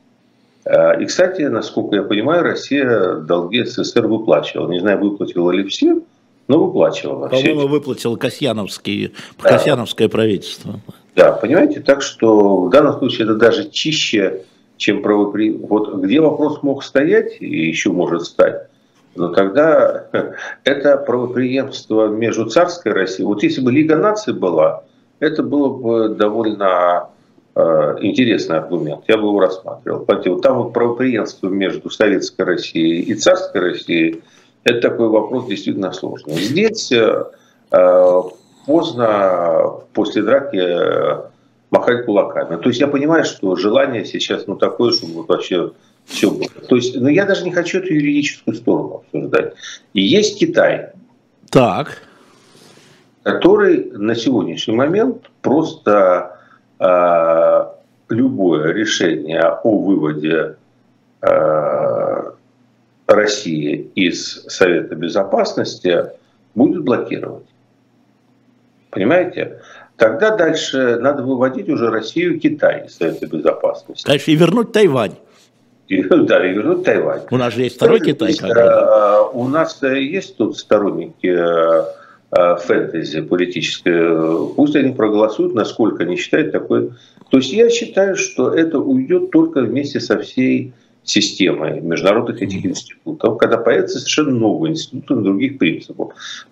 Э, и, кстати, насколько я понимаю, Россия долги СССР выплачивала. Не знаю, выплатила ли все, но выплачивала. По-моему, выплатил Касьяновский, да. Касьяновское правительство. Да, понимаете, так что в данном случае это даже чище, чем правоприемник. Вот где вопрос мог стоять и еще может стать, но тогда это правоприемство между царской Россией. Вот если бы Лига наций была, это было бы довольно э, интересный аргумент. Я бы его рассматривал. Понимаете, вот там вот правоприемство между советской Россией и царской Россией, это такой вопрос действительно сложный. Здесь э, э поздно после драки э, махать кулаками. То есть я понимаю, что желание сейчас ну, такое, чтобы вот вообще все было. То есть, ну, я даже не хочу эту юридическую сторону обсуждать. И есть Китай. Так. Который на сегодняшний момент просто э, любое решение о выводе э, России из Совета Безопасности будет блокировать. Понимаете? Тогда дальше надо выводить уже Россию и Китай из Совета Безопасности. Дальше и вернуть Тайвань. И, да, и вернуть Тайвань. У нас же есть второй Китай. Э, у нас есть тут сторонники э, э, фэнтези политической. Пусть они проголосуют, насколько они считают такой. То есть я считаю, что это уйдет только вместе со всей системой международных этих институтов, когда появятся совершенно новые институты на других принципах.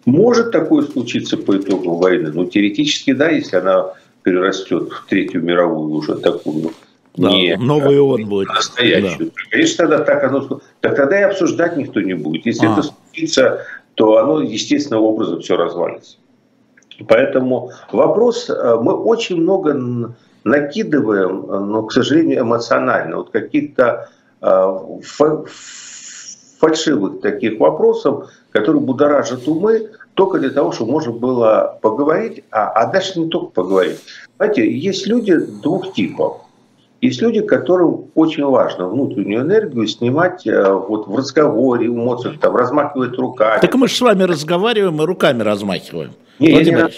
Может такое случиться по итогам войны? Ну, теоретически, да, если она перерастет в Третью мировую уже такую да, не новый он будет. Настоящую. Да. Конечно, тогда так оно... Так тогда и обсуждать никто не будет. Если а. это случится, то оно естественным образом все развалится. Поэтому вопрос, э, мы очень много накидываем, но, к сожалению, эмоционально, вот каких-то э, фальшивых таких вопросов, которые будоражат умы только для того, чтобы можно было поговорить, а, а дальше не только поговорить. Знаете, есть люди двух типов. Есть люди, которым очень важно внутреннюю энергию снимать э, вот в разговоре, у Моцарта, там, размахивать руками. Так мы же с вами разговариваем и руками размахиваем. Не, я, не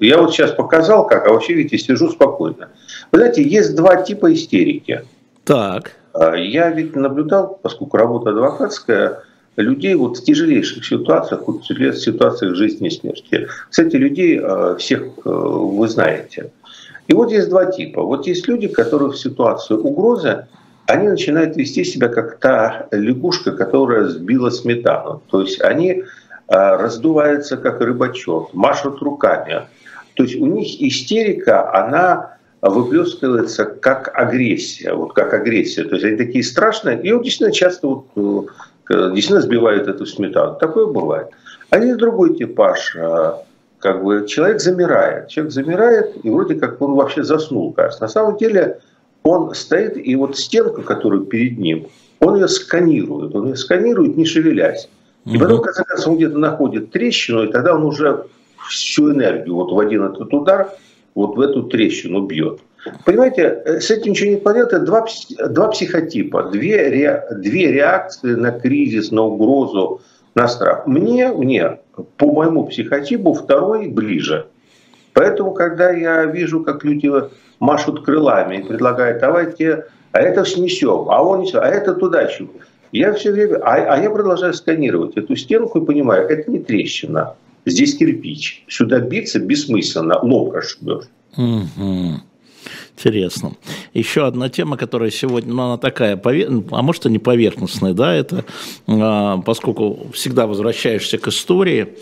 я вот сейчас показал как, а вообще, видите, сижу спокойно. Вы знаете, есть два типа истерики. Так. А, я ведь наблюдал, поскольку работа адвокатская, людей вот в тяжелейших ситуациях, вот в ситуациях жизни и смерти. Кстати, людей э, всех э, вы знаете. И вот есть два типа. Вот есть люди, которые в ситуацию угрозы, они начинают вести себя как та лягушка, которая сбила сметану. То есть они раздуваются как рыбачок, машут руками. То есть у них истерика, она выплескивается как агрессия, вот как агрессия. То есть они такие страшные, и вот действительно часто вот, э, действительно сбивают эту сметану. Такое бывает. А есть другой типаж а, как бы человек замирает. Человек замирает, и вроде как он вообще заснул, кажется. На самом деле он стоит, и вот стенка, которая перед ним, он ее сканирует. Он ее сканирует, не шевелясь. И потом, в конце концов, он где-то находит трещину, и тогда он уже всю энергию вот в один этот удар вот в эту трещину бьет. Понимаете, э, с этим ничего не понятно. Два, два психотипа, две, ре, две реакции на кризис, на угрозу, на страх. Мне, мне, по моему психотипу, второй ближе. Поэтому, когда я вижу, как люди машут крылами и предлагают, давайте, а это снесем, а он несет, а это туда чего. Я все время, а, а я продолжаю сканировать эту стенку и понимаю, это не трещина, здесь кирпич. Сюда биться бессмысленно, лоб расшибешь. Угу. Интересно. Еще одна тема, которая сегодня, ну, она такая, а может и не поверхностная, да, это, а, поскольку всегда возвращаешься к истории,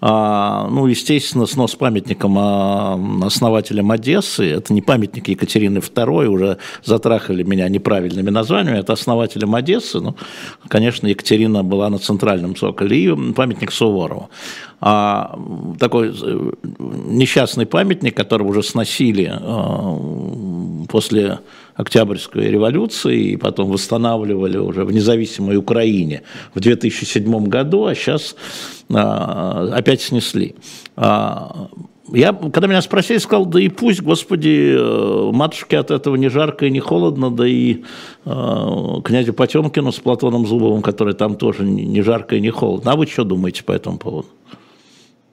ну, естественно, снос памятником а, основателям Одессы, это не памятник Екатерины II, уже затрахали меня неправильными названиями, это основателям Одессы, ну, конечно, Екатерина была на центральном цоколе, и памятник Суворову. А, такой э, несчастный памятник, который уже сносили а, после Октябрьской революции и потом восстанавливали уже в независимой Украине в 2007 году, а сейчас а, опять снесли. А, я, когда меня спросили, сказал, да и пусть, господи, э, матушке от этого не жарко и не холодно, да и э, князю Потемкину с Платоном Зубовым, который там тоже не жарко и не холодно. А вы что думаете по этому поводу?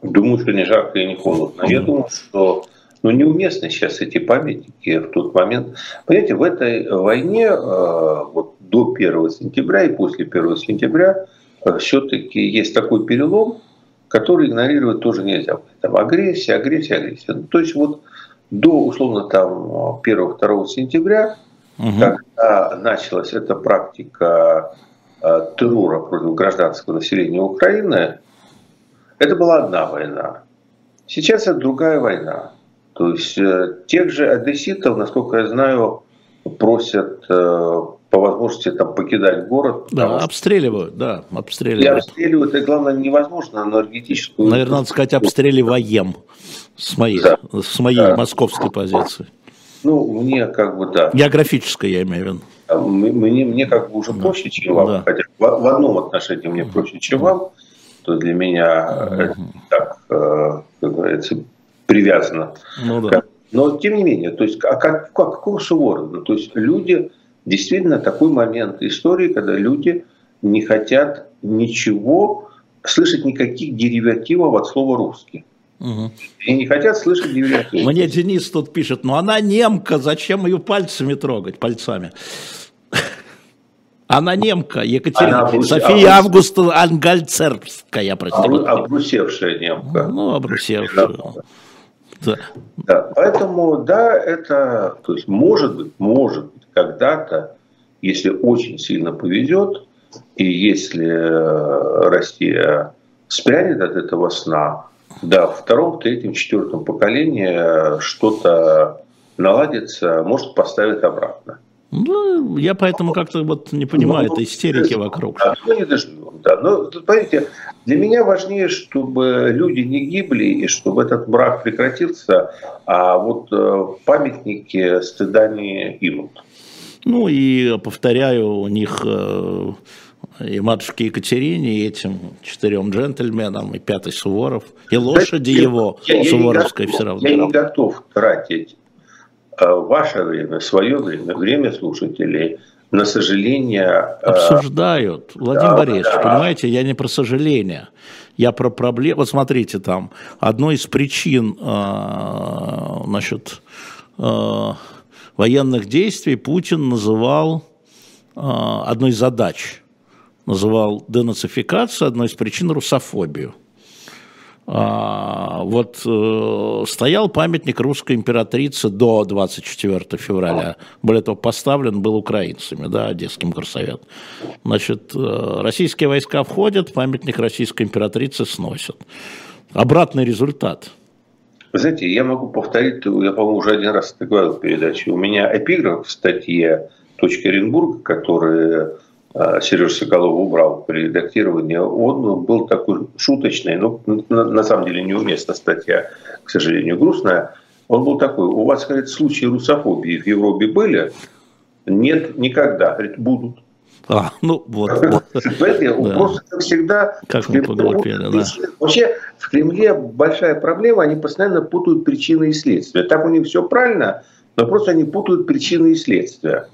Думаю, что не жарко и не холодно. Я думаю, что но ну, неуместны сейчас эти памятники в тот момент. Понимаете, в этой войне э, вот до 1 сентября и после 1 сентября э, все-таки есть такой перелом, который игнорировать тоже нельзя. Там агрессия, агрессия, агрессия. Ну, то есть вот до, условно, там 1-2 сентября, угу. когда началась эта практика э, террора против гражданского населения Украины, это была одна война. Сейчас это другая война. То есть э, тех же одесситов, насколько я знаю, просят э, по возможности там покидать город. Да, обстреливают, да, обстреливают. И обстреливают, и главное, невозможно энергетическую... Наверное, надо сказать, обстреливаем с моей, да. с моей да. московской позиции. Ну, мне как бы, да. Географической, я имею в виду. Мне, мне как бы уже да. проще, чем вам. Да. Хотя в, в одном отношении мне проще, чем вам. То для меня угу. это так, как говорится, привязано. Ну, да. Но тем не менее, то есть, а как, как, какого Суворова? То есть люди, действительно такой момент истории, когда люди не хотят ничего, слышать никаких деривативов от слова русский. Угу. И не хотят слышать деривативы. Мне Денис тут пишет, ну она немка, зачем ее пальцами трогать, пальцами? Она немка, Екатерина, Она. София обрус... Августа Ангальцербская, простите. Обрусевшая немка. Ну, обрусевшая. Да. Да. Поэтому, да, это, то есть, может быть, может быть, когда-то, если очень сильно повезет, и если э, Россия спрянет от этого сна, да, в втором, третьем, четвертом поколении что-то наладится, может, поставить обратно. Ну, я поэтому как-то вот не понимаю ну, этой истерики вокруг. Да, ну, не доживем, да. Но, понимаете, для меня важнее, чтобы люди не гибли и чтобы этот брак прекратился, а вот э, памятники стыда не имут. Ну и повторяю, у них э, и матушке Екатерине, и этим четырем джентльменам, и пятый Суворов, и лошади да, его я, Суворовской я все равно. Я не готов тратить ваше время, свое время, время слушателей – на сожаление... Э, Обсуждают. Владимир да, Борисович, да. понимаете, я не про сожаление. Я про проблему. Вот смотрите, там, одной из причин э, значит, э, военных действий Путин называл э, одной из задач, называл денацификацию, одной из причин русофобию. А, вот э, стоял памятник русской императрице до 24 февраля. Более того, поставлен был украинцами, да, Одесским горсовет. Значит, э, российские войска входят, памятник российской императрицы сносят. Обратный результат. Вы знаете, я могу повторить, я, по-моему, уже один раз это говорил в передаче. У меня эпиграф в статье «Точка Оренбурга», который Э, Сережа Соколов убрал при редактировании, он был такой шуточный, но на самом деле неуместно статья, к сожалению, грустная. Он был такой, у вас, говорит, случаи русофобии в Европе были? Нет, никогда. Говорит, будут. А, ну вот. Понимаете, просто как всегда... Как мы поглупели, да. Вообще в Кремле большая проблема, они постоянно путают причины и следствия. Так у них все правильно, но просто они путают причины и следствия.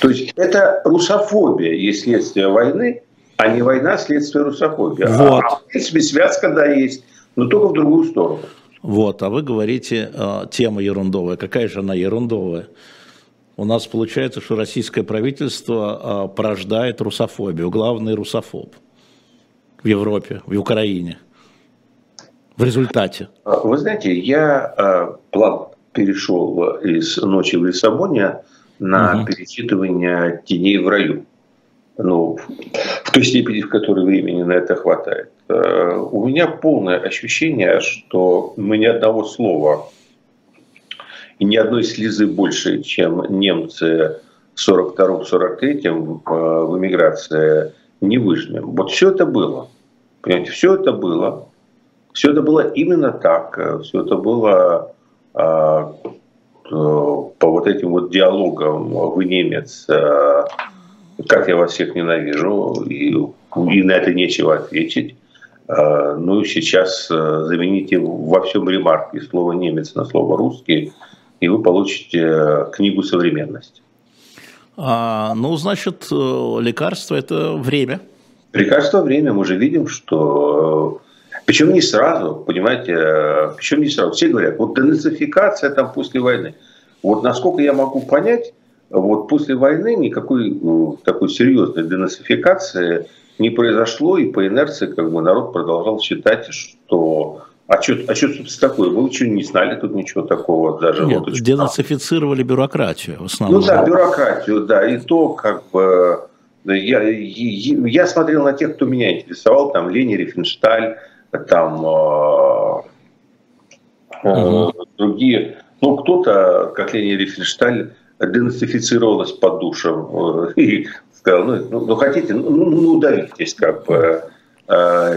То есть это русофобия есть следствие войны, а не война следствие русофобии. А, вот. А, в принципе, связка, да, есть, но только в другую сторону. Вот, а вы говорите, э, тема ерундовая. Какая же она ерундовая? У нас получается, что российское правительство э, порождает русофобию. Главный русофоб в Европе, в Украине. В результате. А, вы знаете, я э, план перешел из «Ночи в Лиссабоне» на угу. перечитывание «Теней в раю». Ну, в той степени, в которой времени на это хватает. Э, у меня полное ощущение, что мы ни одного слова и ни одной слезы больше, чем немцы в 42-43 э, в эмиграции не выжмем. Вот все это было. Понимаете, все это было. Все это было именно так. Все это было а, по вот этим вот диалогам «Вы немец», а, «Как я вас всех ненавижу», и, и на это нечего ответить. Ну и сейчас замените во всем ремарки слово «немец» на слово «русский», и вы получите книгу «Современность». А, ну, значит, э, лекарство – это время. Лекарство – время. Мы же видим, что причем не сразу, понимаете, э, причем не сразу. Все говорят, вот денацификация там после войны. Вот насколько я могу понять, вот после войны никакой ну, такой серьезной денацификации не произошло, и по инерции как бы народ продолжал считать, что а что, а что тут такое? Мы ничего не знали тут ничего такого. Даже Нет, вот, денацифицировали бюрократию в основном. Ну да, бюрократию, да. И то, как бы, я, я, я смотрел на тех, кто меня интересовал, там Лени Рифеншталь, там угу. другие. Ну, кто-то, как Лени Рифеншталь, денацифицировалась под душем и сказал, ну, ну, ну хотите, ну, ну, ну удавитесь, как бы,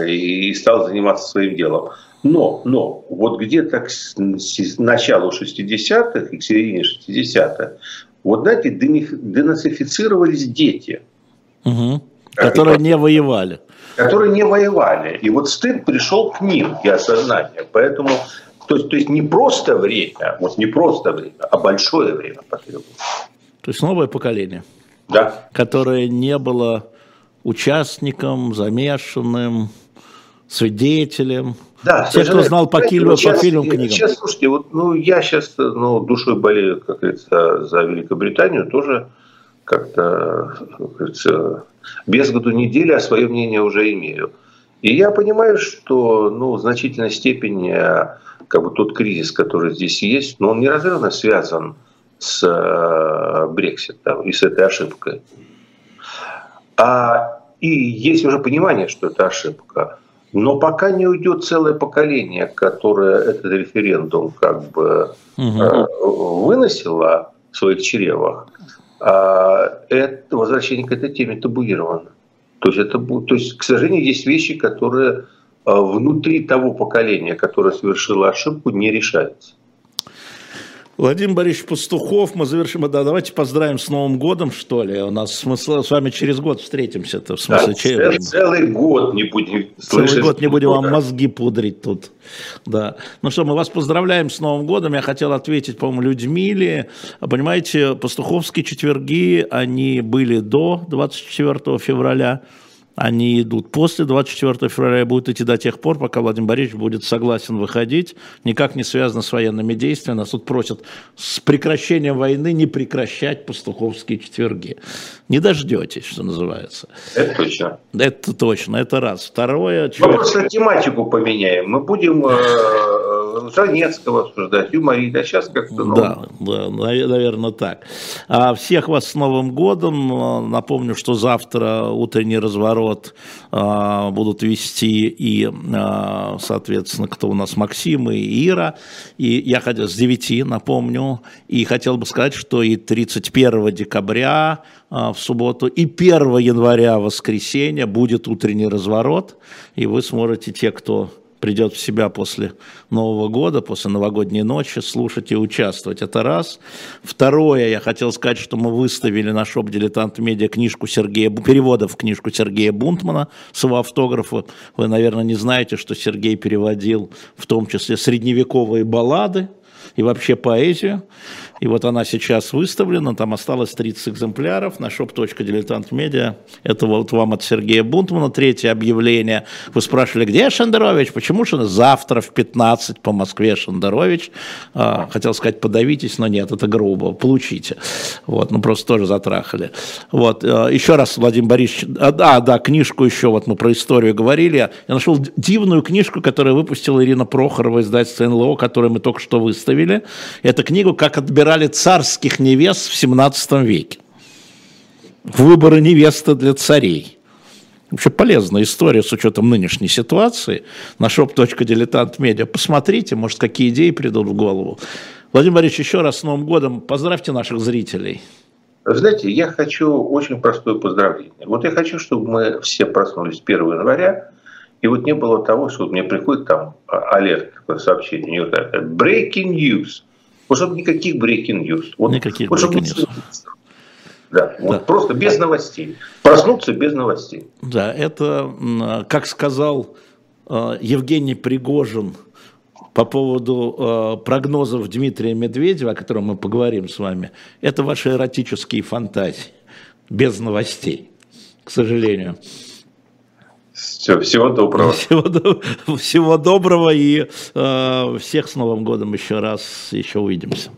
и стал заниматься своим делом. Но, но вот где-то к началу 60-х и к середине 60-х, вот знаете, денацифицировались дети. Угу. Которые не воевали которые не воевали. И вот стыд пришел к ним и осознание. Поэтому то есть, то есть не просто время, вот не просто время, а большое время потребуется. То есть новое поколение, да. которое не было участником, замешанным, свидетелем. Да, Те, кто знал по, фильму, по фильмам, книгам. Сейчас, слушайте, вот, ну, я сейчас ну, душой болею, как говорится, за Великобританию, тоже как-то, как говорится, без году недели, а свое мнение уже имею. И я понимаю, что ну, в значительной степени как бы, тот кризис, который здесь есть, но он неразрывно связан с э, Брекситом и с этой ошибкой. А, и есть уже понимание, что это ошибка. Но пока не уйдет целое поколение, которое этот референдум как бы угу. выносило в своих чревах, это возвращение к этой теме табуировано. То есть, это, то есть, к сожалению, есть вещи, которые а, внутри того поколения, которое совершило ошибку, не решаются. Владимир Борисович Пастухов, мы завершим. Да, давайте поздравим с Новым годом, что ли. У нас смысл, с вами через год встретимся. -то, в смысле, да, чей... Целый год не будем Целый год не будем вам мозги пудрить тут. Да. Ну что, мы вас поздравляем с Новым годом. Я хотел ответить, по-моему, Людмиле. Понимаете, пастуховские четверги, они были до 24 февраля они идут после 24 февраля и будут идти до тех пор, пока Владимир Борисович будет согласен выходить. Никак не связано с военными действиями. Нас тут просят с прекращением войны не прекращать пастуховские четверги. Не дождетесь, что называется. Это точно. Это точно, это раз. Второе... Мы человек... просто тематику поменяем. Мы будем э, Занецкого обсуждать, юморить, а сейчас как-то... Ну... Да, да, наверное, так. А всех вас с Новым годом. Напомню, что завтра утренний разворот а, будут вести и, а, соответственно, кто у нас, Максим и Ира. И я хотел с 9, напомню, и хотел бы сказать, что и 31 декабря в субботу, и 1 января, воскресенье, будет утренний разворот, и вы сможете, те, кто придет в себя после Нового года, после новогодней ночи, слушать и участвовать. Это раз. Второе, я хотел сказать, что мы выставили на шоп «Дилетант Медиа» книжку Сергея, переводов книжку Сергея Бунтмана с его автографа. Вы, наверное, не знаете, что Сергей переводил в том числе средневековые баллады, и вообще поэзию. И вот она сейчас выставлена, там осталось 30 экземпляров на shop.diletant.media. Это вот вам от Сергея Бунтмана третье объявление. Вы спрашивали, где Шендерович? Почему же завтра в 15 по Москве Шендерович? А, хотел сказать, подавитесь, но нет, это грубо. Получите. Вот, ну просто тоже затрахали. Вот, а, еще раз, Владимир Борисович, а, да, да, книжку еще, вот мы про историю говорили. Я нашел дивную книжку, которую выпустила Ирина Прохорова, издательство НЛО, которую мы только что выставили. Это книгу «Как отбирали царских невест в 17 веке». Выборы невесты для царей. Вообще полезная история с учетом нынешней ситуации. На shop.diletant.media. Посмотрите, может, какие идеи придут в голову. Владимир Борисович, еще раз с Новым годом. Поздравьте наших зрителей. Знаете, я хочу очень простое поздравление. Вот я хочу, чтобы мы все проснулись 1 января, и вот не было того, что мне приходит там алерт, такое сообщение, breaking news. Вот чтобы никаких breaking news. Вот, никаких вот, breaking news. Да, да. Вот просто без новостей. Проснуться без новостей. Да, это, как сказал э, Евгений Пригожин по поводу э, прогнозов Дмитрия Медведева, о котором мы поговорим с вами, это ваши эротические фантазии, без новостей, к сожалению. Все, всего доброго. Всего, всего доброго и э, всех с Новым годом еще раз, еще увидимся.